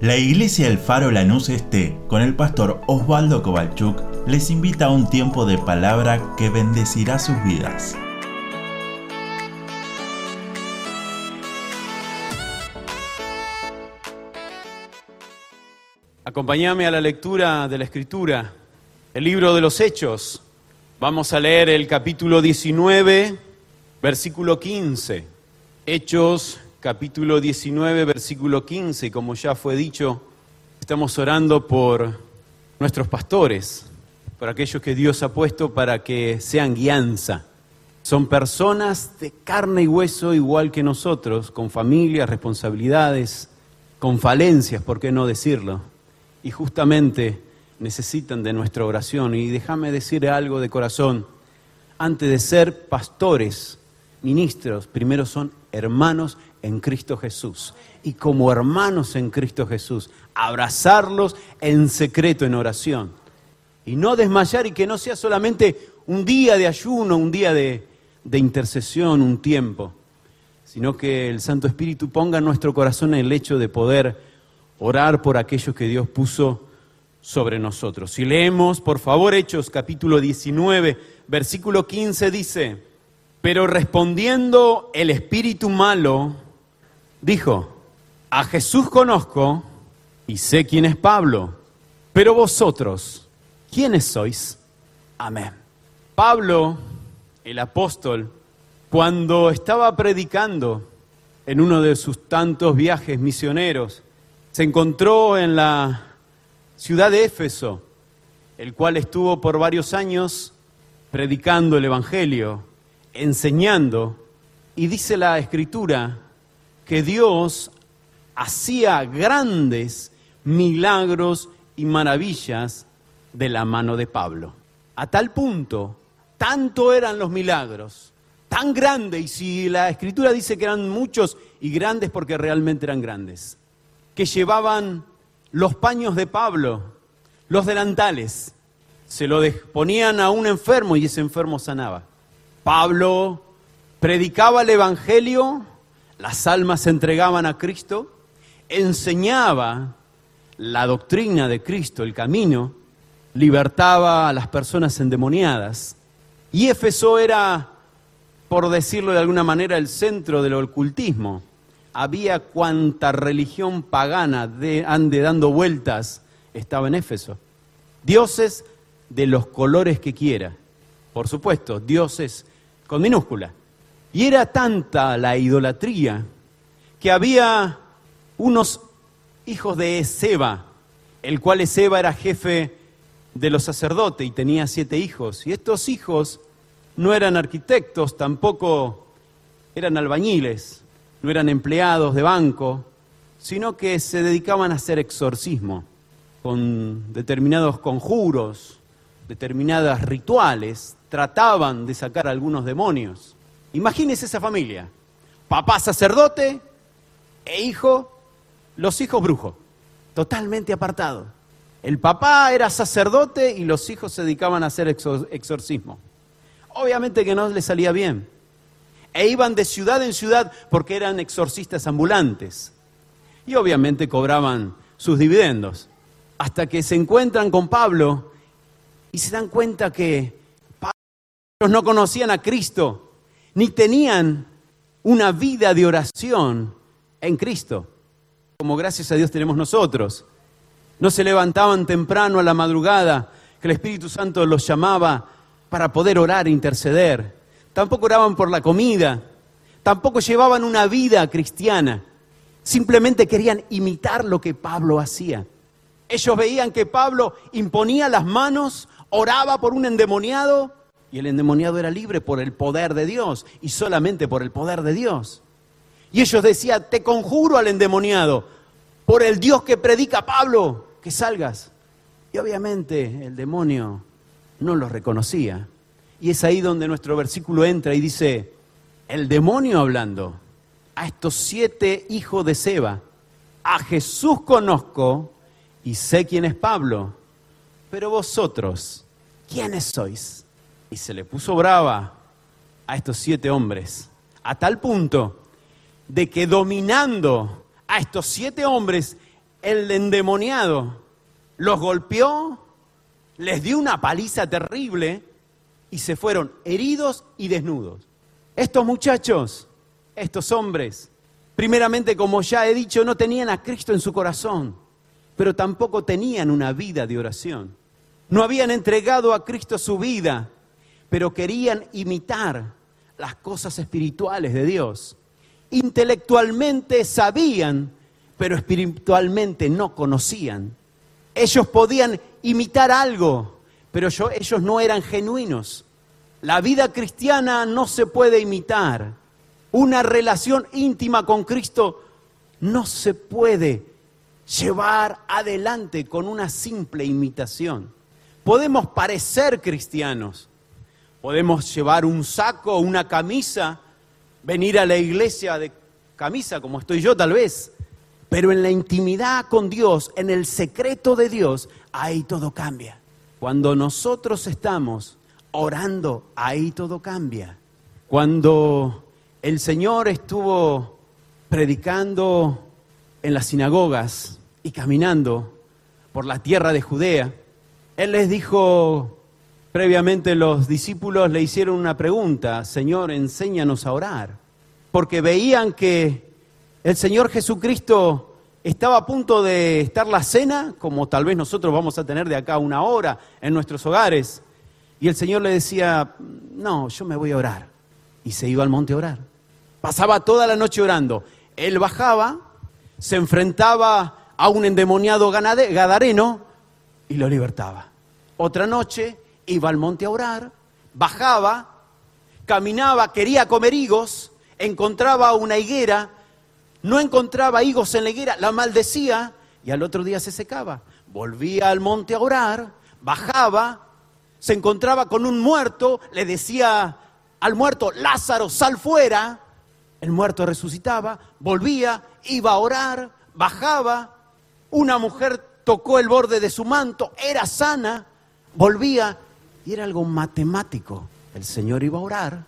La iglesia El Faro Lanús Este, con el pastor Osvaldo Kovalchuk, les invita a un tiempo de palabra que bendecirá sus vidas. Acompáñame a la lectura de la Escritura, el libro de los Hechos. Vamos a leer el capítulo 19, versículo 15. Hechos capítulo 19, versículo 15, como ya fue dicho, estamos orando por nuestros pastores, por aquellos que Dios ha puesto para que sean guianza. Son personas de carne y hueso igual que nosotros, con familias, responsabilidades, con falencias, ¿por qué no decirlo? Y justamente necesitan de nuestra oración. Y déjame decir algo de corazón, antes de ser pastores, ministros, primero son hermanos en Cristo Jesús. Y como hermanos en Cristo Jesús, abrazarlos en secreto, en oración. Y no desmayar y que no sea solamente un día de ayuno, un día de, intercesión, un tiempo, sino que el Santo Espíritu ponga en nuestro corazón el hecho de poder orar por aquellos que Dios puso sobre nosotros. Si leemos, por favor, Hechos capítulo 19, versículo 15 dice, pero respondiendo el espíritu malo, dijo, a Jesús conozco y sé quién es Pablo, pero vosotros, ¿quiénes sois? Amén. Pablo, el apóstol, cuando estaba predicando en uno de sus tantos viajes misioneros, se encontró en la ciudad de Éfeso, el cual estuvo por varios años predicando el Evangelio, enseñando, y dice la Escritura que Dios hacía grandes milagros y maravillas de la mano de Pablo. A tal punto, tanto eran los milagros, tan grandes, y si la escritura dice que eran muchos y grandes porque realmente eran grandes, que llevaban los paños de Pablo, los delantales, se lo ponían a un enfermo y ese enfermo sanaba. Pablo predicaba el Evangelio las almas se entregaban a Cristo, enseñaba la doctrina de Cristo, el camino, libertaba a las personas endemoniadas. Y Éfeso era, por decirlo de alguna manera, el centro del ocultismo. Había cuanta religión pagana de, ande dando vueltas estaba en Éfeso. Dioses de los colores que quiera. Por supuesto, dioses con minúscula. Y era tanta la idolatría que había unos hijos de Seba, el cual Seba era jefe de los sacerdotes y tenía siete hijos. Y estos hijos no eran arquitectos, tampoco eran albañiles, no eran empleados de banco, sino que se dedicaban a hacer exorcismo con determinados conjuros, determinadas rituales, trataban de sacar algunos demonios. Imagínese esa familia. Papá sacerdote e hijo, los hijos brujos, totalmente apartados. El papá era sacerdote y los hijos se dedicaban a hacer exorcismo. Obviamente que no les salía bien. E iban de ciudad en ciudad porque eran exorcistas ambulantes. Y obviamente cobraban sus dividendos. Hasta que se encuentran con Pablo y se dan cuenta que Pablo no conocían a Cristo ni tenían una vida de oración en Cristo, como gracias a Dios tenemos nosotros. No se levantaban temprano a la madrugada, que el Espíritu Santo los llamaba para poder orar e interceder. Tampoco oraban por la comida, tampoco llevaban una vida cristiana. Simplemente querían imitar lo que Pablo hacía. Ellos veían que Pablo imponía las manos, oraba por un endemoniado y el endemoniado era libre por el poder de Dios y solamente por el poder de Dios. Y ellos decían, te conjuro al endemoniado, por el Dios que predica Pablo, que salgas. Y obviamente el demonio no lo reconocía. Y es ahí donde nuestro versículo entra y dice, el demonio hablando a estos siete hijos de Seba, a Jesús conozco y sé quién es Pablo, pero vosotros, ¿quiénes sois? Y se le puso brava a estos siete hombres, a tal punto de que dominando a estos siete hombres, el endemoniado los golpeó, les dio una paliza terrible y se fueron heridos y desnudos. Estos muchachos, estos hombres, primeramente, como ya he dicho, no tenían a Cristo en su corazón, pero tampoco tenían una vida de oración. No habían entregado a Cristo su vida, pero querían imitar las cosas espirituales de Dios. Intelectualmente sabían, pero espiritualmente no conocían. Ellos podían imitar algo, pero ellos no eran genuinos. La vida cristiana no se puede imitar. Una relación íntima con Cristo no se puede llevar adelante con una simple imitación. Podemos parecer cristianos, podemos llevar un saco, una camisa, venir a la iglesia de camisa como estoy yo tal vez, pero en la intimidad con Dios, en el secreto de Dios, ahí todo cambia. Cuando nosotros estamos orando, ahí todo cambia. Cuando el Señor estuvo predicando en las sinagogas y caminando por la tierra de Judea, Él les dijo, previamente los discípulos le hicieron una pregunta, Señor, enséñanos a orar, porque veían que el Señor Jesucristo estaba a punto de estar la cena, como tal vez nosotros vamos a tener de acá una hora en nuestros hogares. Y el Señor le decía, no, yo me voy a orar. Y se iba al monte a orar. Pasaba toda la noche orando. Él bajaba, se enfrentaba a un endemoniado gadareno y lo libertaba. Otra noche iba al monte a orar, bajaba, caminaba, quería comer higos, encontraba una higuera, no encontraba higos en la higuera, la maldecía y al otro día se secaba. Volvía al monte a orar, bajaba, se encontraba con un muerto, le decía al muerto, Lázaro, sal fuera. El muerto resucitaba, volvía, iba a orar, bajaba. Una mujer tocó el borde de su manto, era sana, volvía y era algo matemático. El Señor iba a orar,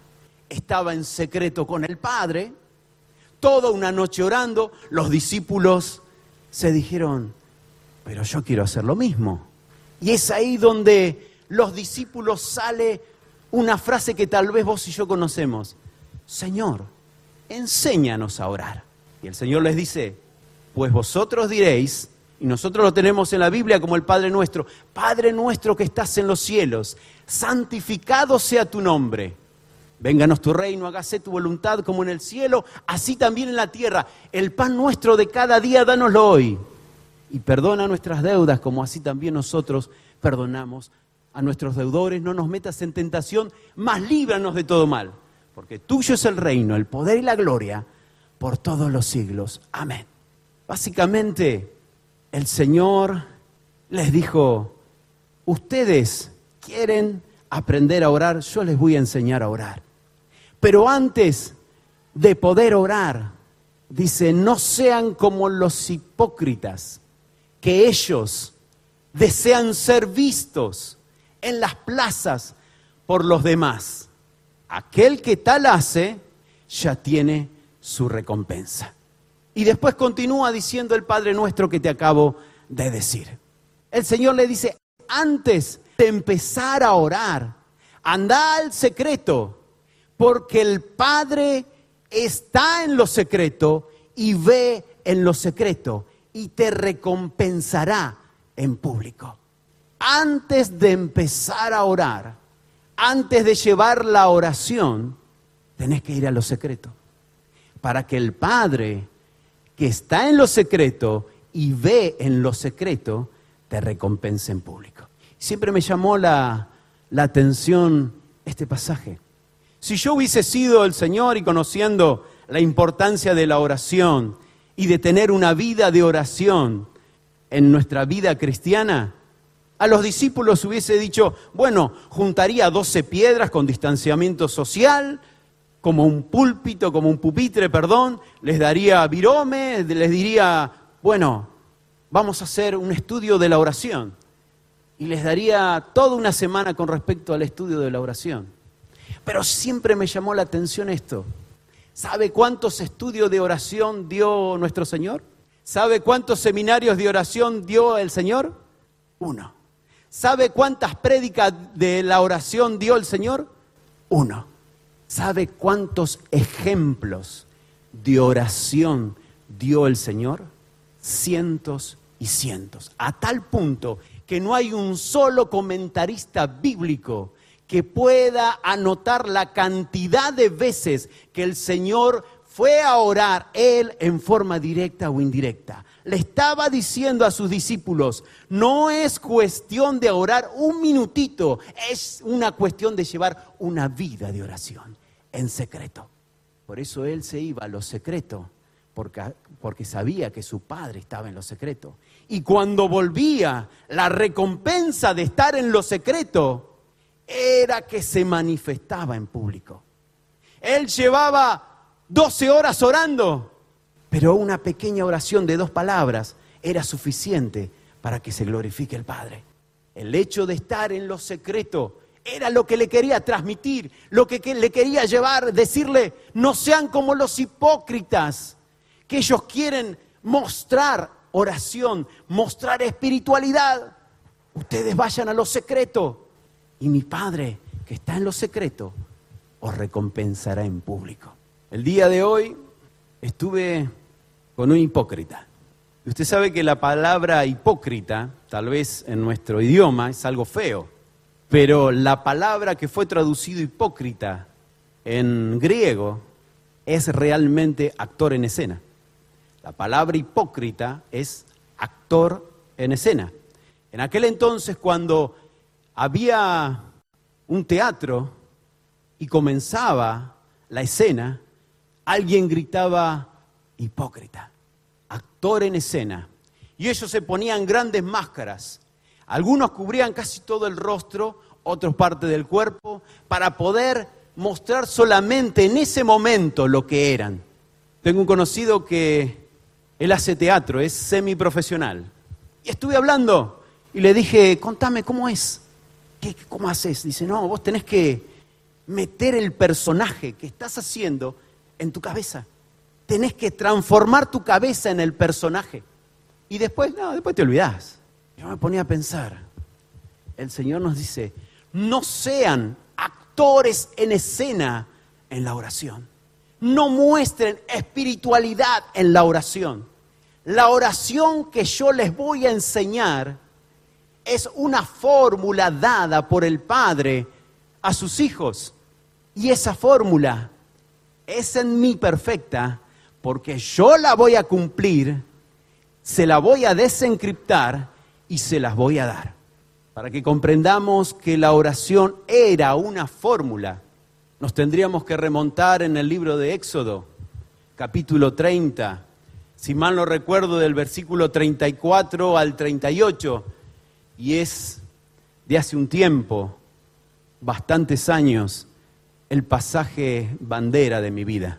estaba en secreto con el Padre, toda una noche orando, los discípulos se dijeron, pero yo quiero hacer lo mismo. Y es ahí donde los discípulos sale una frase que tal vez vos y yo conocemos. Señor, enséñanos a orar. Y el Señor les dice, pues vosotros diréis, y nosotros lo tenemos en la Biblia como el Padre nuestro, Padre nuestro que estás en los cielos, santificado sea tu nombre Vénganos tu reino, hágase tu voluntad como en el cielo, así también en la tierra. El pan nuestro de cada día, dánoslo hoy. Y perdona nuestras deudas, como así también nosotros perdonamos a nuestros deudores. No nos metas en tentación, mas líbranos de todo mal. Porque tuyo es el reino, el poder y la gloria por todos los siglos. Amén. Básicamente, el Señor les dijo, ustedes quieren aprender a orar, yo les voy a enseñar a orar. Pero antes de poder orar, dice, no sean como los hipócritas, que ellos desean ser vistos en las plazas por los demás. Aquel que tal hace, ya tiene su recompensa. Y después continúa diciendo el Padre nuestro que te acabo de decir. El Señor le dice, antes de empezar a orar, anda al secreto porque el Padre está en lo secreto y ve en lo secreto y te recompensará en público. Antes de empezar a orar, antes de llevar la oración, tenés que ir a lo secreto. Para que el Padre que está en lo secreto y ve en lo secreto, te recompense en público. Siempre me llamó la, la atención este pasaje. Si yo hubiese sido el Señor y conociendo la importancia de la oración y de tener una vida de oración en nuestra vida cristiana, a los discípulos hubiese dicho, bueno, juntaría 12 piedras con distanciamiento social, como un púlpito, como un pupitre, perdón, les daría virome, les diría, bueno, vamos a hacer un estudio de la oración. Y les daría toda una semana con respecto al estudio de la oración. Pero siempre me llamó la atención esto. ¿Sabe cuántos estudios de oración dio nuestro Señor? ¿Sabe cuántos seminarios de oración dio el Señor? Uno. ¿Sabe cuántas prédicas de la oración dio el Señor? Uno. ¿Sabe cuántos ejemplos de oración dio el Señor? Cientos y cientos. A tal punto que no hay un solo comentarista bíblico que pueda anotar la cantidad de veces que el Señor fue a orar él en forma directa o indirecta. Le estaba diciendo a sus discípulos, no es cuestión de orar un minutito, es una cuestión de llevar una vida de oración en secreto. Por eso él se iba a lo secreto, porque, porque sabía que su padre estaba en lo secreto. Y cuando volvía, la recompensa de estar en lo secreto era que se manifestaba en público. Él llevaba 12 horas orando, pero una pequeña oración de dos palabras era suficiente para que se glorifique el Padre. El hecho de estar en lo secreto era lo que le quería transmitir, lo que le quería llevar, decirle, no sean como los hipócritas, que ellos quieren mostrar oración, mostrar espiritualidad. Ustedes vayan a lo secreto y mi Padre, que está en lo secreto, os recompensará en público. El día de hoy estuve con un hipócrita. Usted sabe que la palabra hipócrita, tal vez en nuestro idioma, es algo feo, pero la palabra que fue traducido hipócrita en griego es realmente actor en escena. La palabra hipócrita es actor en escena. En aquel entonces, cuando había un teatro y comenzaba la escena, alguien gritaba hipócrita, actor en escena. Y ellos se ponían grandes máscaras. Algunos cubrían casi todo el rostro, otros parte del cuerpo, para poder mostrar solamente en ese momento lo que eran. Tengo un conocido que él hace teatro, es semiprofesional. Y estuve hablando y le dije, contame, ¿cómo es? ¿Qué, ¿Cómo haces? Dice, no, vos tenés que meter el personaje que estás haciendo en tu cabeza. Tenés que transformar tu cabeza en el personaje. Y después, no, después te olvidás. Yo me ponía a pensar. El Señor nos dice, no sean actores en escena en la oración. No muestren espiritualidad en la oración. La oración que yo les voy a enseñar es una fórmula dada por el Padre a sus hijos. Y esa fórmula es en mí perfecta porque yo la voy a cumplir, se la voy a desencriptar y se las voy a dar. Para que comprendamos que la oración era una fórmula, nos tendríamos que remontar en el libro de Éxodo, capítulo 30, si mal no recuerdo, del versículo 34 al 38, y es de hace un tiempo, bastantes años, el pasaje bandera de mi vida.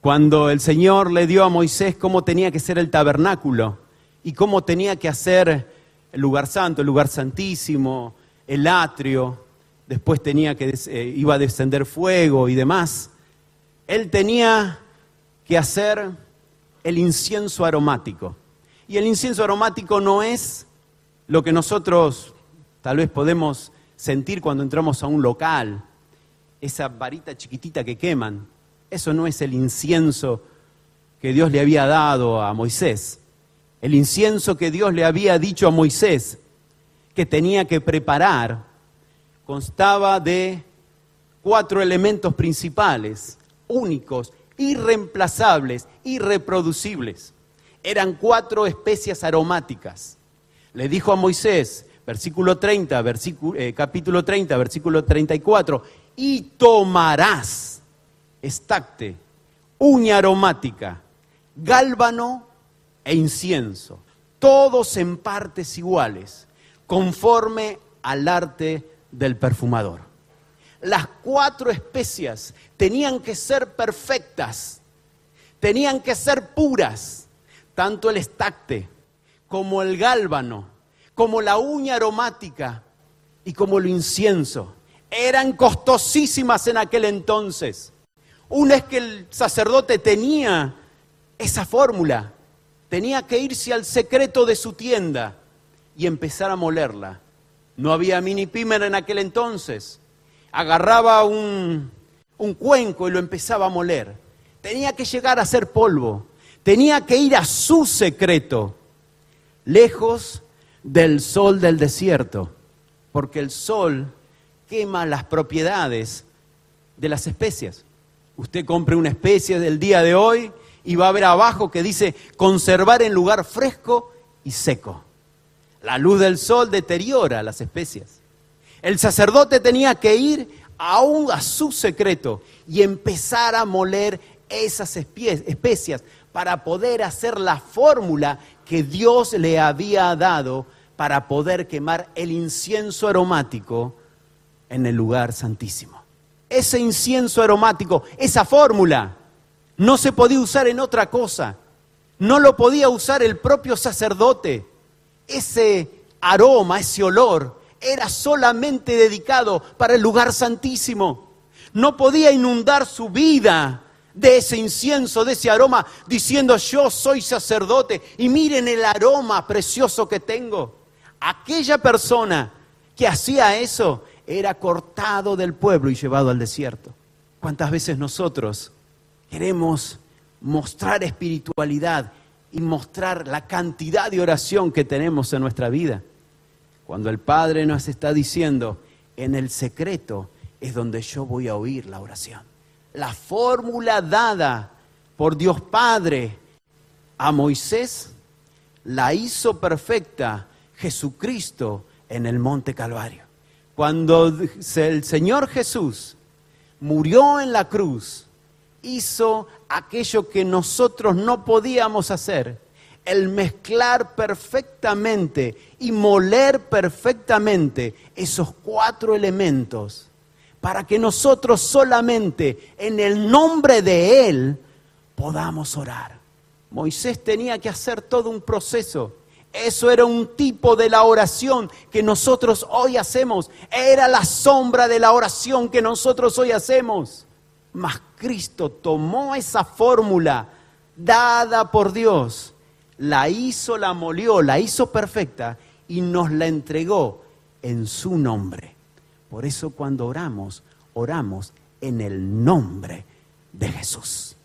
Cuando el Señor le dio a Moisés cómo tenía que ser el tabernáculo y cómo tenía que hacer el lugar santo, el lugar santísimo, el atrio, después tenía que eh, iba a descender fuego y demás. Él tenía que hacer el incienso aromático. Y el incienso aromático no es lo que nosotros tal vez podemos sentir cuando entramos a un local esa varita chiquitita que queman. Eso no es el incienso que Dios le había dado a Moisés. El incienso que Dios le había dicho a Moisés que tenía que preparar constaba de cuatro elementos principales, únicos, irreemplazables, irreproducibles. Eran cuatro especias aromáticas. Le dijo a Moisés, versículo 30, eh, capítulo 30, versículo 34, y tomarás estacte, uña aromática, gálbano e incienso, todos en partes iguales, conforme al arte del perfumador. Las cuatro especias tenían que ser perfectas, tenían que ser puras, tanto el estacte como el gálbano, como la uña aromática y como el incienso eran costosísimas en aquel entonces. Una vez que el sacerdote tenía esa fórmula, tenía que irse al secreto de su tienda y empezar a molerla. No había mini pimer en aquel entonces. Agarraba un, cuenco y lo empezaba a moler. Tenía que llegar a ser polvo. Tenía que ir a su secreto, lejos del sol del desierto, porque el sol quema las propiedades de las especias. Usted compre una especie del día de hoy y va a ver abajo que dice conservar en lugar fresco y seco. La luz del sol deteriora las especias. El sacerdote tenía que ir aún a su secreto y empezar a moler esas especias para poder hacer la fórmula que Dios le había dado para poder quemar el incienso aromático en el lugar santísimo. Ese incienso aromático, esa fórmula, no se podía usar en otra cosa. No lo podía usar el propio sacerdote. Ese aroma, ese olor, era solamente dedicado para el lugar santísimo. No podía inundar su vida de ese incienso, de ese aroma, diciendo yo soy sacerdote y miren el aroma precioso que tengo. Aquella persona que hacía eso era cortado del pueblo y llevado al desierto. ¿Cuántas veces nosotros queremos mostrar espiritualidad y mostrar la cantidad de oración que tenemos en nuestra vida? Cuando el Padre nos está diciendo, en el secreto es donde yo voy a oír la oración la fórmula dada por Dios Padre a Moisés, la hizo perfecta Jesucristo en el Monte Calvario. Cuando el Señor Jesús murió en la cruz, hizo aquello que nosotros no podíamos hacer, el mezclar perfectamente y moler perfectamente esos cuatro elementos para que nosotros solamente en el nombre de Él podamos orar. Moisés tenía que hacer todo un proceso. Eso era un tipo de la oración que nosotros hoy hacemos. Era la sombra de la oración que nosotros hoy hacemos. Mas Cristo tomó esa fórmula dada por Dios, la hizo, la molió, la hizo perfecta y nos la entregó en su nombre. Por eso cuando oramos, oramos en el nombre de Jesús.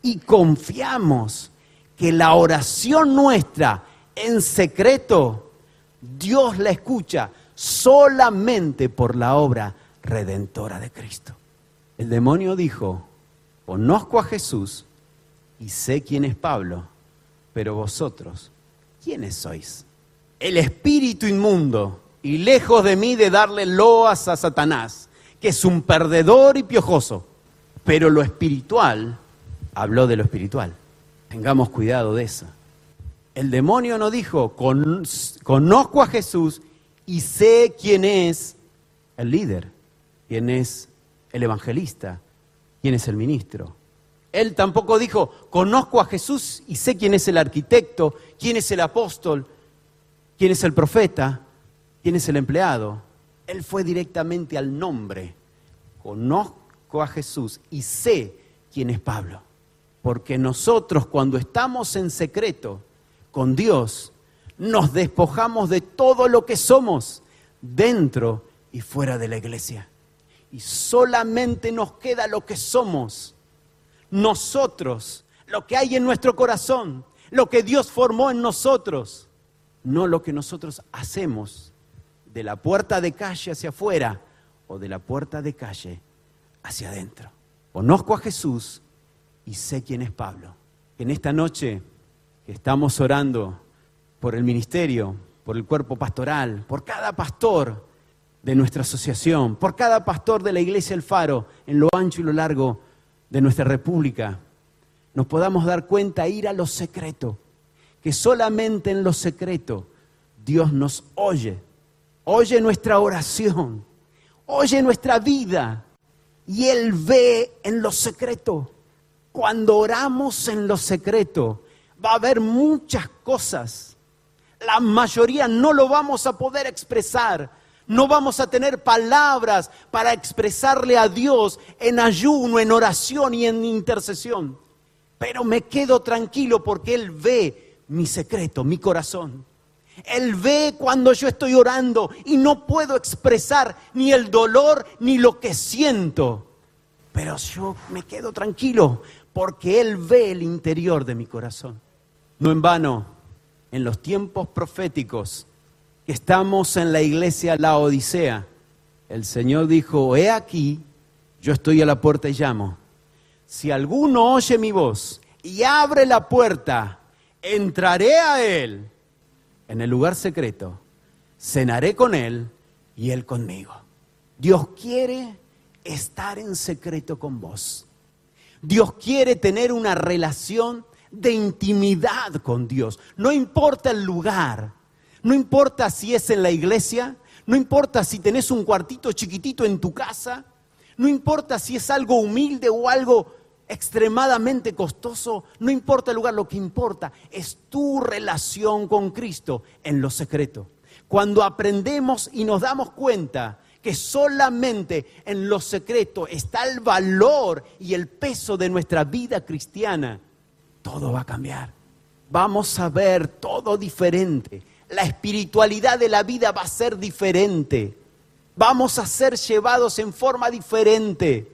Y confiamos que la oración nuestra en secreto, Dios la escucha solamente por la obra redentora de Cristo. El demonio dijo, conozco a Jesús y sé quién es Pablo, pero vosotros, ¿quiénes sois? El espíritu inmundo y lejos de mí de darle loas a Satanás, que es un perdedor y piojoso. Pero lo espiritual, habló de lo espiritual. Tengamos cuidado de eso. El demonio no dijo, conozco a Jesús y sé quién es el líder, quién es el evangelista, quién es el ministro. Él tampoco dijo, conozco a Jesús y sé quién es el arquitecto, quién es el apóstol, quién es el profeta, ¿Quién es el empleado? Él fue directamente al nombre. Conozco a Jesús y sé quién es Pablo. Porque nosotros cuando estamos en secreto con Dios, nos despojamos de todo lo que somos dentro y fuera de la iglesia. Y solamente nos queda lo que somos. Nosotros, lo que hay en nuestro corazón, lo que Dios formó en nosotros, no lo que nosotros hacemos de la puerta de calle hacia afuera o de la puerta de calle hacia adentro. Conozco a Jesús y sé quién es Pablo. En esta noche que estamos orando por el ministerio, por el cuerpo pastoral, por cada pastor de nuestra asociación, por cada pastor de la iglesia El Faro, en lo ancho y lo largo de nuestra república, nos podamos dar cuenta, ir a lo secreto, que solamente en lo secreto Dios nos oye oye nuestra oración, oye nuestra vida y Él ve en lo secreto. Cuando oramos en lo secreto, va a haber muchas cosas. La mayoría no lo vamos a poder expresar. No vamos a tener palabras para expresarle a Dios en ayuno, en oración y en intercesión. Pero me quedo tranquilo porque Él ve mi secreto, mi corazón. Él ve cuando yo estoy orando y no puedo expresar ni el dolor ni lo que siento. Pero yo me quedo tranquilo porque Él ve el interior de mi corazón. No en vano, en los tiempos proféticos que estamos en la iglesia La Odisea, el Señor dijo, he aquí, yo estoy a la puerta y llamo. Si alguno oye mi voz y abre la puerta, entraré a Él en el lugar secreto, cenaré con Él y Él conmigo. Dios quiere estar en secreto con vos. Dios quiere tener una relación de intimidad con Dios. No importa el lugar, no importa si es en la iglesia, no importa si tenés un cuartito chiquitito en tu casa, no importa si es algo humilde o algo extremadamente costoso, no importa el lugar, lo que importa es tu relación con Cristo en lo secreto. Cuando aprendemos y nos damos cuenta que solamente en lo secreto está el valor y el peso de nuestra vida cristiana, todo va a cambiar. Vamos a ver todo diferente. La espiritualidad de la vida va a ser diferente. Vamos a ser llevados en forma diferente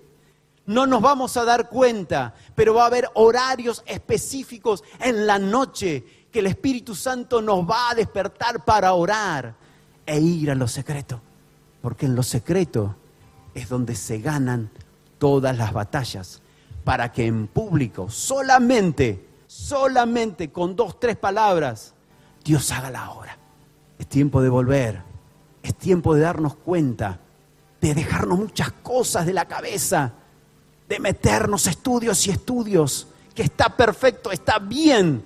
no nos vamos a dar cuenta, pero va a haber horarios específicos en la noche que el Espíritu Santo nos va a despertar para orar e ir a lo secreto. Porque en lo secreto es donde se ganan todas las batallas. Para que en público, solamente, solamente con dos, tres palabras, Dios haga la obra. Es tiempo de volver. Es tiempo de darnos cuenta, de dejarnos muchas cosas de la cabeza de meternos estudios y estudios, que está perfecto, está bien.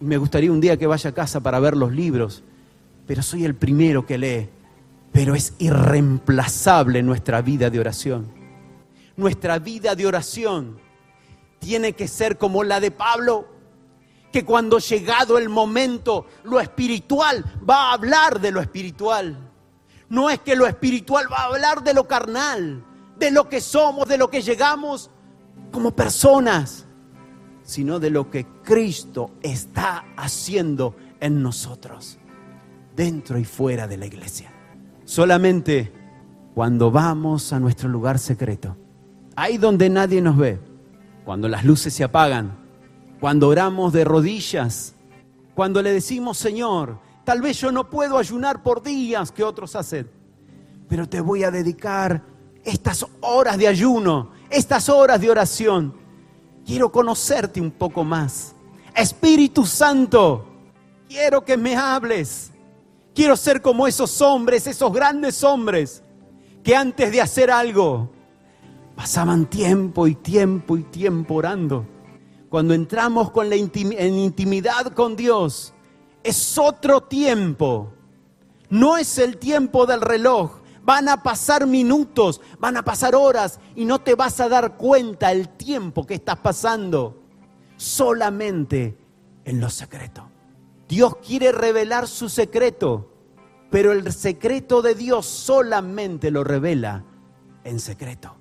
Me gustaría un día que vaya a casa para ver los libros, pero soy el primero que lee. Pero es irreemplazable nuestra vida de oración. Nuestra vida de oración tiene que ser como la de Pablo, que cuando llegado el momento, lo espiritual va a hablar de lo espiritual. No es que lo espiritual va a hablar de lo carnal de lo que somos, de lo que llegamos como personas, sino de lo que Cristo está haciendo en nosotros, dentro y fuera de la iglesia. Solamente cuando vamos a nuestro lugar secreto, ahí donde nadie nos ve, cuando las luces se apagan, cuando oramos de rodillas, cuando le decimos, Señor, tal vez yo no puedo ayunar por días que otros hacen, pero te voy a dedicar estas horas de ayuno, estas horas de oración. Quiero conocerte un poco más. Espíritu Santo, quiero que me hables. Quiero ser como esos hombres, esos grandes hombres, que antes de hacer algo pasaban tiempo y tiempo y tiempo orando. Cuando entramos con la en intimidad con Dios, es otro tiempo. No es el tiempo del reloj, Van a pasar minutos, van a pasar horas y no te vas a dar cuenta el tiempo que estás pasando. Solamente en lo secreto. Dios quiere revelar su secreto, pero el secreto de Dios solamente lo revela en secreto.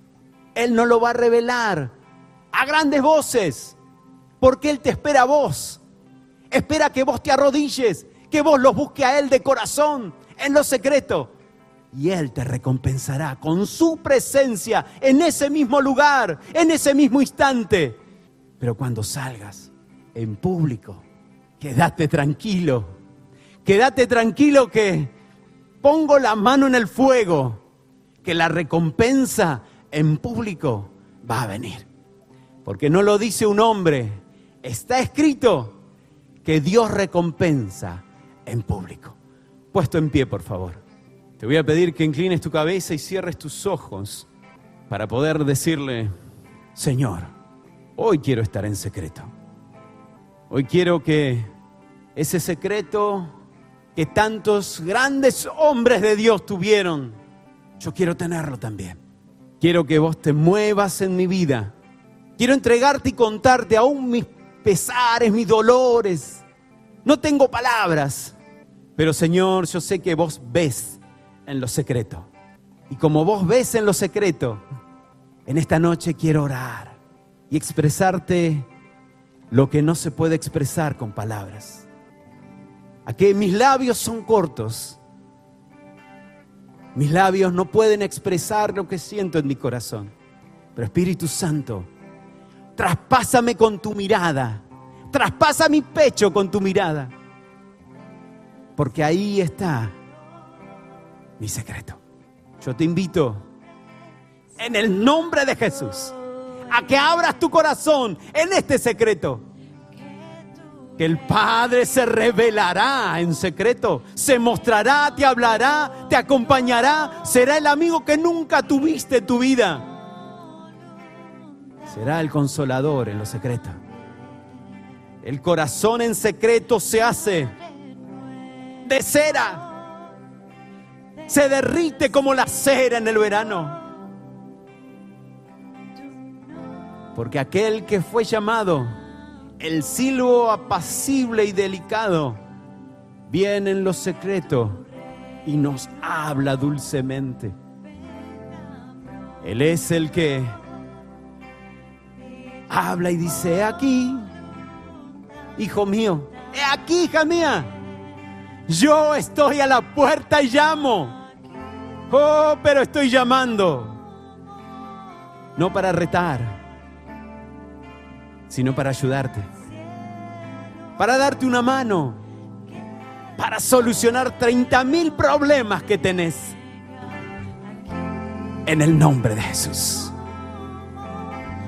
Él no lo va a revelar a grandes voces, porque Él te espera a vos. Espera que vos te arrodilles, que vos los busques a Él de corazón, en lo secreto y Él te recompensará con su presencia en ese mismo lugar, en ese mismo instante. Pero cuando salgas en público, quédate tranquilo, quédate tranquilo que pongo la mano en el fuego, que la recompensa en público va a venir. Porque no lo dice un hombre, está escrito que Dios recompensa en público. Puesto en pie, por favor. Te voy a pedir que inclines tu cabeza y cierres tus ojos para poder decirle, Señor, hoy quiero estar en secreto. Hoy quiero que ese secreto que tantos grandes hombres de Dios tuvieron, yo quiero tenerlo también. Quiero que vos te muevas en mi vida. Quiero entregarte y contarte aún mis pesares, mis dolores. No tengo palabras, pero Señor, yo sé que vos ves en lo secreto. Y como vos ves en lo secreto, en esta noche quiero orar y expresarte lo que no se puede expresar con palabras. a que mis labios son cortos. Mis labios no pueden expresar lo que siento en mi corazón. Pero Espíritu Santo, traspásame con tu mirada. Traspasa mi pecho con tu mirada. Porque ahí está mi secreto. Yo te invito en el nombre de Jesús a que abras tu corazón en este secreto. Que el Padre se revelará en secreto, se mostrará, te hablará, te acompañará, será el amigo que nunca tuviste en tu vida. Será el consolador en lo secreto. El corazón en secreto se hace de cera. Se derrite como la cera en el verano. Porque aquel que fue llamado, el silbo apacible y delicado, viene en lo secreto y nos habla dulcemente. Él es el que habla y dice, he aquí, hijo mío, he aquí, hija mía, yo estoy a la puerta y llamo. Oh, pero estoy llamando. No para retar, sino para ayudarte. Para darte una mano. Para solucionar 30 mil problemas que tenés. En el nombre de Jesús.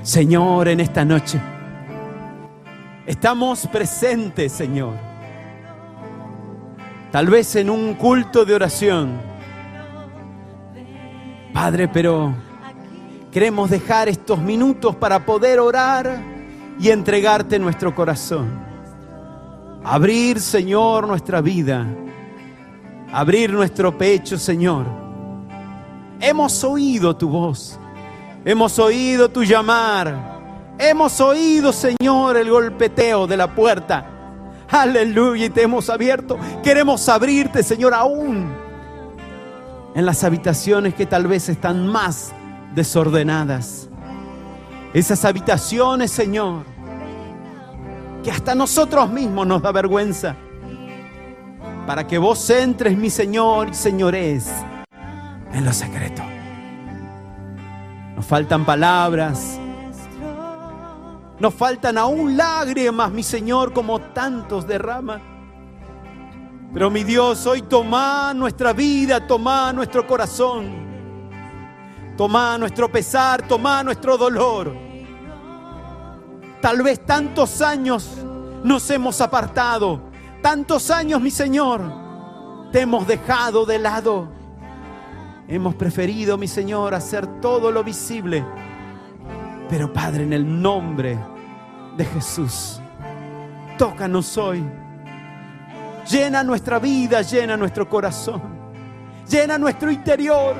Señor, en esta noche estamos presentes, Señor. Tal vez en un culto de oración. Padre, pero queremos dejar estos minutos para poder orar y entregarte nuestro corazón. Abrir, Señor, nuestra vida. Abrir nuestro pecho, Señor. Hemos oído tu voz. Hemos oído tu llamar. Hemos oído, Señor, el golpeteo de la puerta. Aleluya, y te hemos abierto. Queremos abrirte, Señor, aún en las habitaciones que tal vez están más desordenadas. Esas habitaciones, Señor, que hasta nosotros mismos nos da vergüenza. Para que vos entres, mi Señor y señores, en lo secreto. Nos faltan palabras. Nos faltan aún lágrimas, mi Señor, como tantos derraman. Pero mi Dios, hoy toma nuestra vida, toma nuestro corazón, toma nuestro pesar, toma nuestro dolor. Tal vez tantos años nos hemos apartado, tantos años, mi Señor, te hemos dejado de lado. Hemos preferido, mi Señor, hacer todo lo visible. Pero Padre, en el nombre de Jesús, tócanos hoy. Llena nuestra vida, llena nuestro corazón, llena nuestro interior,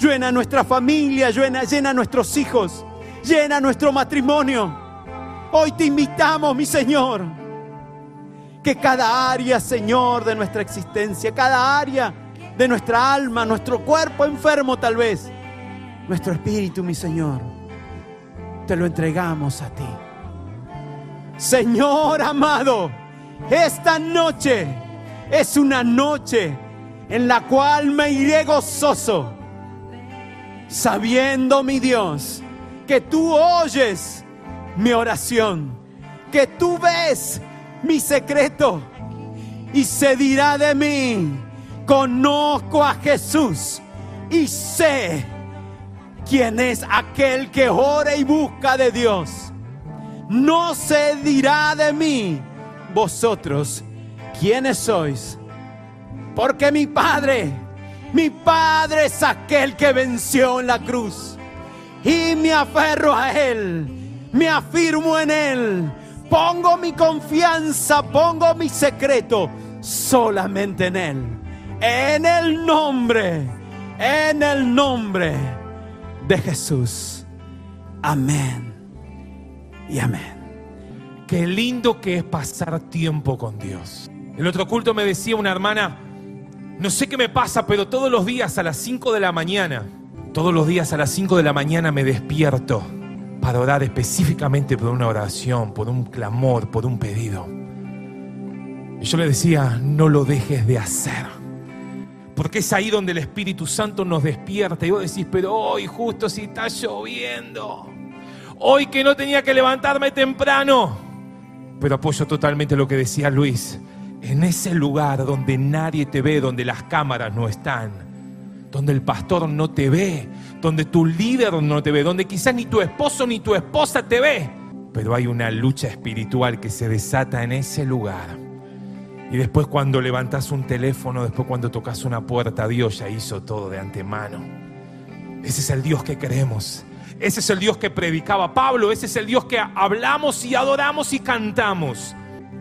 llena nuestra familia, llena, llena nuestros hijos, llena nuestro matrimonio. Hoy te invitamos, mi Señor, que cada área, Señor, de nuestra existencia, cada área de nuestra alma, nuestro cuerpo enfermo tal vez, nuestro espíritu, mi Señor, te lo entregamos a ti. Señor amado, esta noche es una noche en la cual me iré gozoso, sabiendo, mi Dios, que tú oyes mi oración, que tú ves mi secreto y se dirá de mí, conozco a Jesús y sé quién es aquel que ora y busca de Dios. No se dirá de mí, vosotros, quiénes sois. Porque mi Padre, mi Padre es aquel que venció en la cruz. Y me aferro a Él, me afirmo en Él. Pongo mi confianza, pongo mi secreto solamente en Él. En el nombre, en el nombre de Jesús. Amén y amén. Qué lindo que es pasar tiempo con Dios. El otro culto me decía una hermana, no sé qué me pasa, pero todos los días a las 5 de la mañana, todos los días a las 5 de la mañana me despierto para orar específicamente por una oración, por un clamor, por un pedido. Y yo le decía, no lo dejes de hacer. Porque es ahí donde el Espíritu Santo nos despierta. Y vos decís, pero hoy justo si está lloviendo. Hoy que no tenía que levantarme temprano. Pero apoyo totalmente lo que decía Luis. En ese lugar donde nadie te ve, donde las cámaras no están, donde el pastor no te ve, donde tu líder no te ve, donde quizás ni tu esposo ni tu esposa te ve. Pero hay una lucha espiritual que se desata en ese lugar. Y después cuando levantas un teléfono, después cuando tocas una puerta, Dios ya hizo todo de antemano. Ese es el Dios que creemos. Ese es el Dios que predicaba Pablo. Ese es el Dios que hablamos y adoramos y cantamos.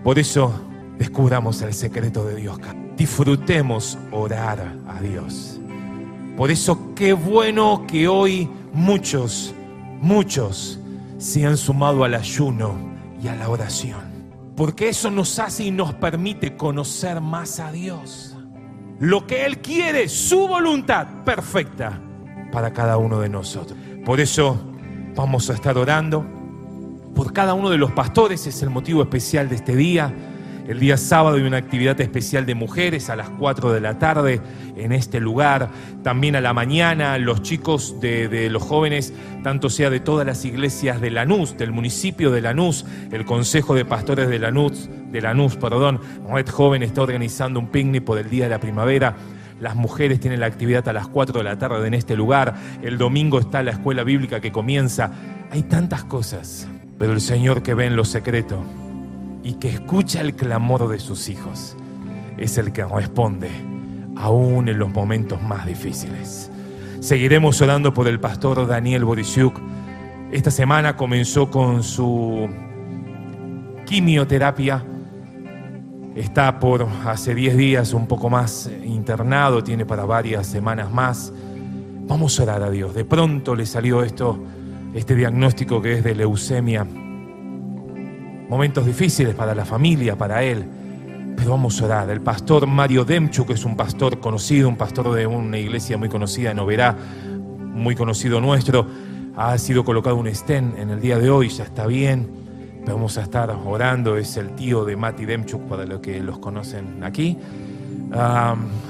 Por eso descubramos el secreto de Dios. Disfrutemos orar a Dios. Por eso qué bueno que hoy muchos, muchos se han sumado al ayuno y a la oración. Porque eso nos hace y nos permite conocer más a Dios. Lo que Él quiere, su voluntad perfecta para cada uno de nosotros. Por eso vamos a estar orando por cada uno de los pastores, es el motivo especial de este día. El día sábado hay una actividad especial de mujeres a las 4 de la tarde en este lugar. También a la mañana los chicos de, los jóvenes, tanto sea de todas las iglesias de Lanús, del municipio de Lanús, el Consejo de Pastores de Lanús, de Lanús, perdón, Red Joven está organizando un picnic por el Día de la Primavera. Las mujeres tienen la actividad a las 4 de la tarde en este lugar. El domingo está la escuela bíblica que comienza. Hay tantas cosas, pero el Señor que ve en lo secreto y que escucha el clamor de sus hijos es el que responde aún en los momentos más difíciles. Seguiremos orando por el pastor Daniel Borisiuk. Esta semana comenzó con su quimioterapia. Está por hace 10 días un poco más internado, tiene para varias semanas más. Vamos a orar a Dios. De pronto le salió esto, este diagnóstico que es de leucemia momentos difíciles para la familia, para él. Pero vamos a orar. El pastor Mario Demchu, que es un pastor conocido, un pastor de una iglesia muy conocida en Oberá, muy conocido nuestro, ha sido colocado un estén en el día de hoy, ya está bien. Vamos a estar orando, es el tío de Mati Demchuk para los que los conocen aquí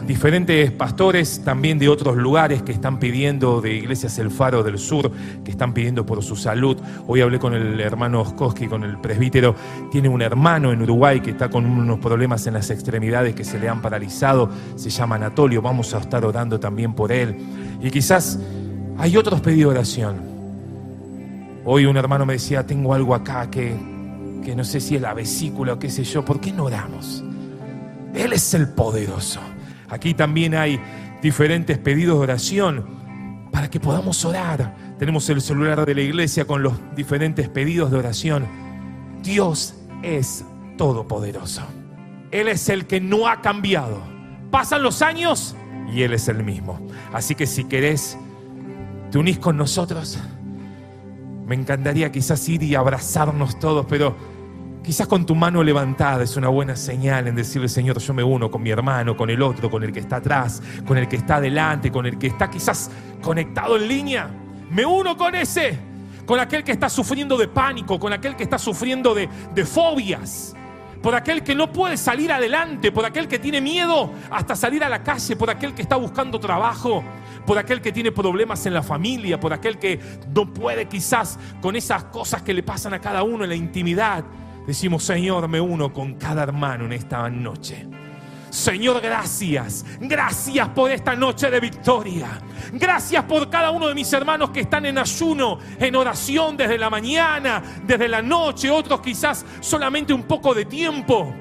diferentes pastores también de otros lugares que están pidiendo, de Iglesias El Faro del Sur, que están pidiendo por su salud. Hoy hablé con el hermano Oskoski, con el presbítero. Tiene un hermano en Uruguay que está con unos problemas en las extremidades que se le han paralizado. Se llama Anatolio. Vamos a estar orando también por él. Y quizás hay otros pedidos de oración. Hoy un hermano me decía, tengo algo acá que, que no sé si es la vesícula o qué sé yo. ¿Por qué no oramos? Él es el poderoso. Aquí también hay diferentes pedidos de oración para que podamos orar. Tenemos el celular de la iglesia con los diferentes pedidos de oración. Dios es todopoderoso. Él es el que no ha cambiado. Pasan los años y Él es el mismo. Así que si querés, te unís con nosotros. Me encantaría quizás ir y abrazarnos todos, pero Quizás con tu mano levantada es una buena señal en decirle, Señor, yo me uno con mi hermano, con el otro, con el que está atrás, con el que está adelante, con el que está quizás conectado en línea. Me uno con ese, con aquel que está sufriendo de pánico, con aquel que está sufriendo de, de fobias, por aquel que no puede salir adelante, por aquel que tiene miedo hasta salir a la calle, por aquel que está buscando trabajo, por aquel que tiene problemas en la familia, por aquel que no puede quizás con esas cosas que le pasan a cada uno en la intimidad. Decimos, Señor, me uno con cada hermano en esta noche. Señor, gracias. Gracias por esta noche de victoria. Gracias por cada uno de mis hermanos que están en ayuno, en oración desde la mañana, desde la noche, otros quizás solamente un poco de tiempo.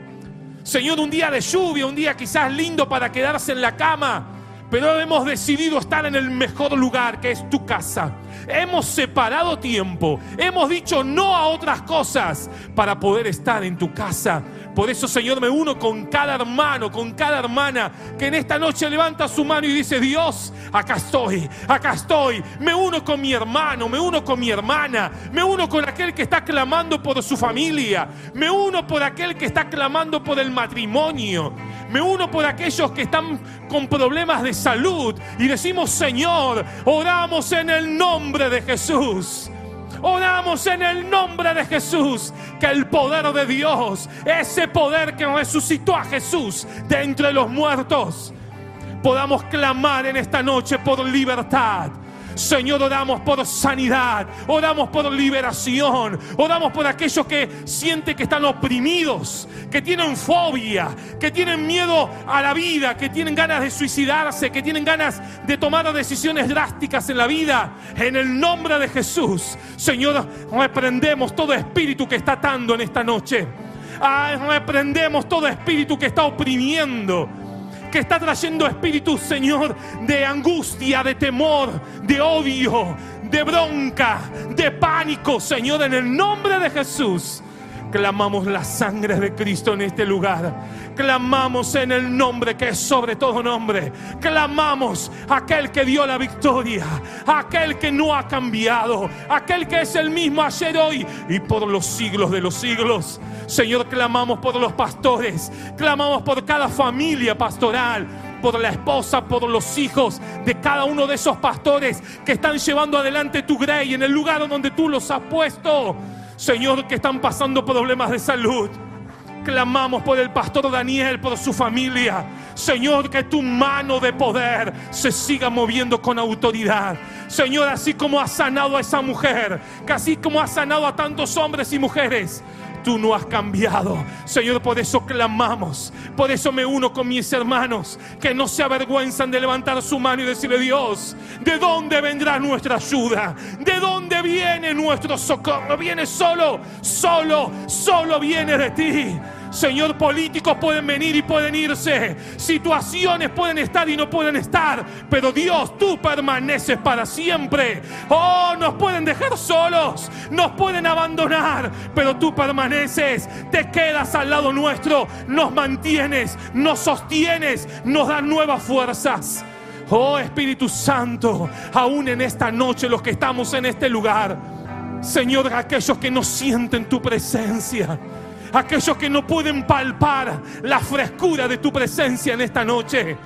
Señor, un día de lluvia, un día quizás lindo para quedarse en la cama, pero hemos decidido estar en el mejor lugar que es tu casa hemos separado tiempo, hemos dicho no a otras cosas para poder estar en tu casa. Por eso, Señor, me uno con cada hermano, con cada hermana que en esta noche levanta su mano y dice, Dios, acá estoy, acá estoy. Me uno con mi hermano, me uno con mi hermana, me uno con aquel que está clamando por su familia, me uno por aquel que está clamando por el matrimonio, me uno por aquellos que están con problemas de salud y decimos, Señor, oramos en el nombre de Jesús. Oramos en el nombre de Jesús. Que el poder de Dios, ese poder que resucitó a Jesús de entre los muertos, podamos clamar en esta noche por libertad Señor, oramos por sanidad, oramos por liberación, oramos por aquellos que sienten que están oprimidos, que tienen fobia, que tienen miedo a la vida, que tienen ganas de suicidarse, que tienen ganas de tomar decisiones drásticas en la vida. En el nombre de Jesús, Señor, reprendemos todo espíritu que está atando en esta noche. reprendemos todo espíritu que está oprimiendo que está trayendo espíritu, Señor, de angustia, de temor, de odio, de bronca, de pánico, Señor, en el nombre de Jesús. Clamamos la sangre de Cristo en este lugar. Clamamos en el nombre que es sobre todo nombre. Clamamos aquel que dio la victoria, aquel que no ha cambiado, aquel que es el mismo ayer, hoy y por los siglos de los siglos. Señor, clamamos por los pastores, clamamos por cada familia pastoral, por la esposa, por los hijos de cada uno de esos pastores que están llevando adelante tu grey en el lugar donde tú los has puesto. Señor, que están pasando problemas de salud. Clamamos por el pastor Daniel, por su familia. Señor, que tu mano de poder se siga moviendo con autoridad. Señor, así como has sanado a esa mujer, que así como has sanado a tantos hombres y mujeres, tú no has cambiado. Señor, por eso clamamos. Por eso me uno con mis hermanos que no se avergüenzan de levantar su mano y decirle, Dios, ¿de dónde vendrá nuestra ayuda? ¿De dónde viene nuestro socorro? Viene solo, solo, solo viene de ti. Señor, políticos pueden venir y pueden irse. Situaciones pueden estar y no pueden estar. Pero Dios, tú permaneces para siempre. Oh, nos pueden dejar solos. Nos pueden abandonar. Pero tú permaneces. Te quedas al lado nuestro. Nos mantienes. Nos sostienes. Nos das nuevas fuerzas. Oh Espíritu Santo, aún en esta noche los que estamos en este lugar, Señor, aquellos que no sienten tu presencia, aquellos que no pueden palpar la frescura de tu presencia en esta noche.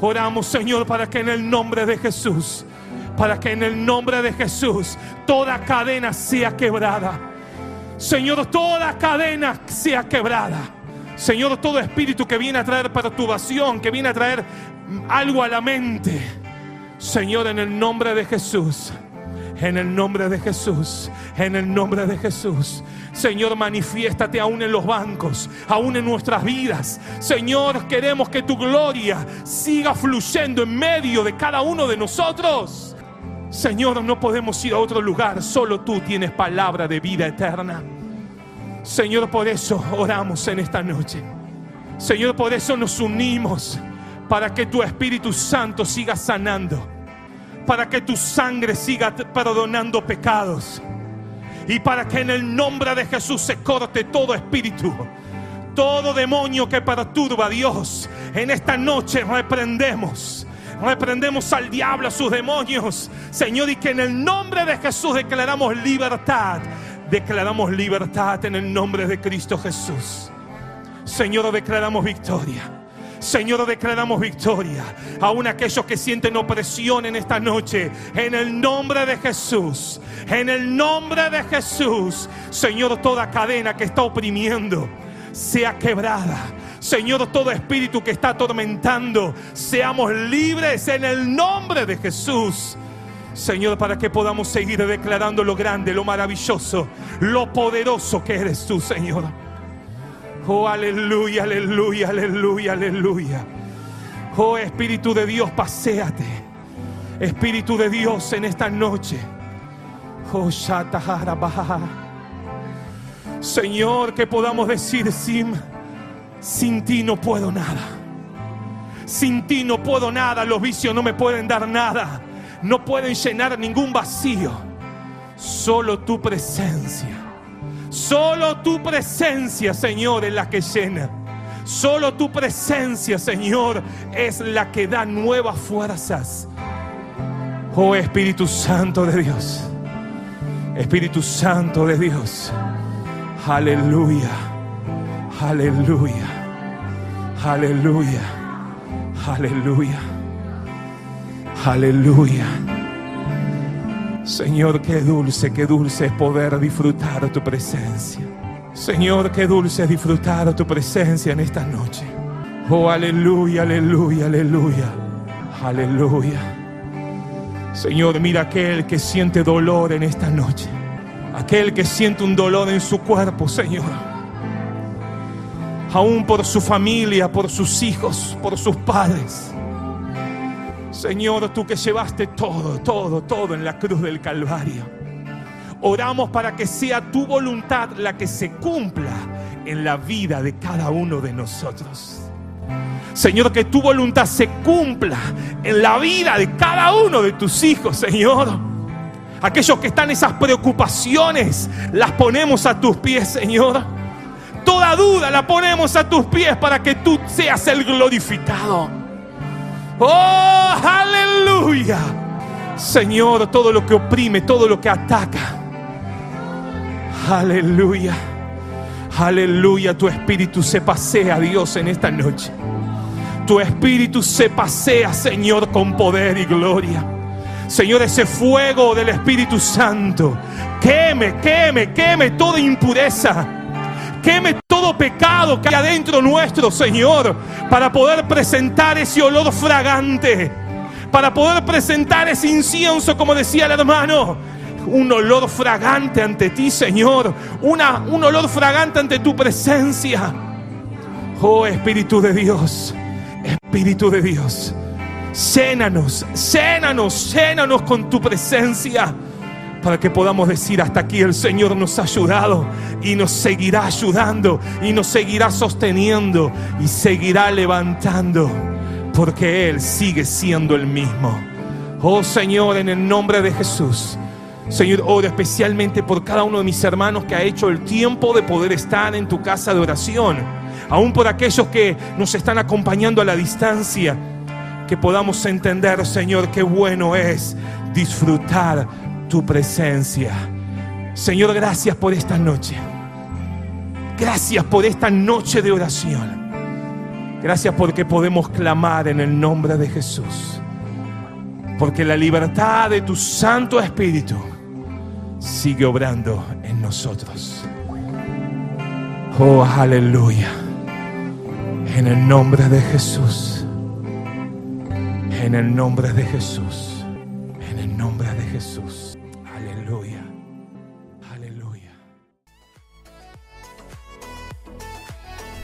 Oramos, Señor, para que en el nombre de Jesús, para que en el nombre de Jesús toda cadena sea quebrada. Señor, toda cadena sea quebrada. Señor, todo espíritu que viene a traer perturbación, que viene a traer algo a la mente. Señor, en el nombre de Jesús. En el nombre de Jesús, en el nombre de Jesús. Señor, manifiéstate aún en los bancos, aún en nuestras vidas. Señor, queremos que tu gloria siga fluyendo en medio de cada uno de nosotros. Señor, no podemos ir a otro lugar, solo tú tienes palabra de vida eterna. Señor, por eso oramos en esta noche. Señor, por eso nos unimos para que tu Espíritu Santo siga sanando, para que tu sangre siga perdonando pecados y para que en el nombre de Jesús se corte todo espíritu. Todo demonio que perturba a Dios, en esta noche reprendemos. Reprendemos al diablo, a sus demonios, Señor, y que en el nombre de Jesús declaramos libertad. Declaramos libertad en el nombre de Cristo Jesús. Señor, declaramos victoria. Señor, declaramos victoria. Aún aquellos que sienten opresión en esta noche, en el nombre de Jesús, en el nombre de Jesús, Señor, toda cadena que está oprimiendo sea quebrada. Señor, todo espíritu que está atormentando, seamos libres en el nombre de Jesús. Señor, para que podamos seguir declarando lo grande, lo maravilloso, lo poderoso que eres tú, Señor. Oh, aleluya, aleluya, aleluya, aleluya. Oh, Espíritu de Dios, paséate. Espíritu de Dios en esta noche. Oh, Señor, que podamos decir sin, sin ti no puedo nada. Sin ti no puedo nada. Los vicios no me pueden dar nada. No pueden llenar ningún vacío. Solo tu presencia Solo tu presencia, Señor, es la que llena. Solo tu presencia, Señor, es la que da nuevas fuerzas. Oh Espíritu Santo de Dios. Espíritu Santo de Dios. Aleluya. Aleluya. Aleluya. Aleluya. Aleluya. Señor, qué dulce, qué dulce es poder disfrutar tu presencia. Señor, qué dulce es disfrutar tu presencia en esta noche. Oh, aleluya, aleluya, aleluya, aleluya. Señor, mira aquel que siente dolor en esta noche. Aquel que siente un dolor en su cuerpo, Señor. Aún por su familia, por sus hijos, por sus padres. Señor, tú que llevaste todo, todo, todo en la cruz del Calvario. Oramos para que sea tu voluntad la que se cumpla en la vida de cada uno de nosotros. Señor, que tu voluntad se cumpla en la vida de cada uno de tus hijos, Señor. Aquellos que están esas preocupaciones, las ponemos a tus pies, Señor. Toda duda la ponemos a tus pies para que tú seas el glorificado. Oh, aleluya. Señor, todo lo que oprime, todo lo que ataca. Aleluya. Aleluya. Tu espíritu se pasea, Dios, en esta noche. Tu espíritu se pasea, Señor, con poder y gloria. Señor, ese fuego del Espíritu Santo, queme, queme, queme toda impureza. Queme pecado que hay adentro nuestro, Señor, para poder presentar ese olor fragante, para poder presentar ese incienso, como decía el hermano, un olor fragante ante ti, Señor, Una, un olor fragante ante tu presencia. Oh Espíritu de Dios, Espíritu de Dios, cénanos, cénanos, cénanos con tu presencia para que podamos decir hasta aquí el Señor nos ha ayudado y nos seguirá ayudando y nos seguirá sosteniendo y seguirá levantando porque Él sigue siendo el mismo. Oh Señor, en el nombre de Jesús. Señor, oro especialmente por cada uno de mis hermanos que ha hecho el tiempo de poder estar en tu casa de oración. Aún por aquellos que nos están acompañando a la distancia. Que podamos entender, Señor, qué bueno es disfrutar tu presencia. Señor, gracias por esta noche. Gracias por esta noche de oración. Gracias porque podemos clamar en el nombre de Jesús. Porque la libertad de tu Santo Espíritu sigue obrando en nosotros. Oh, aleluya. En el nombre de Jesús. En el nombre de Jesús. En el nombre de Jesús.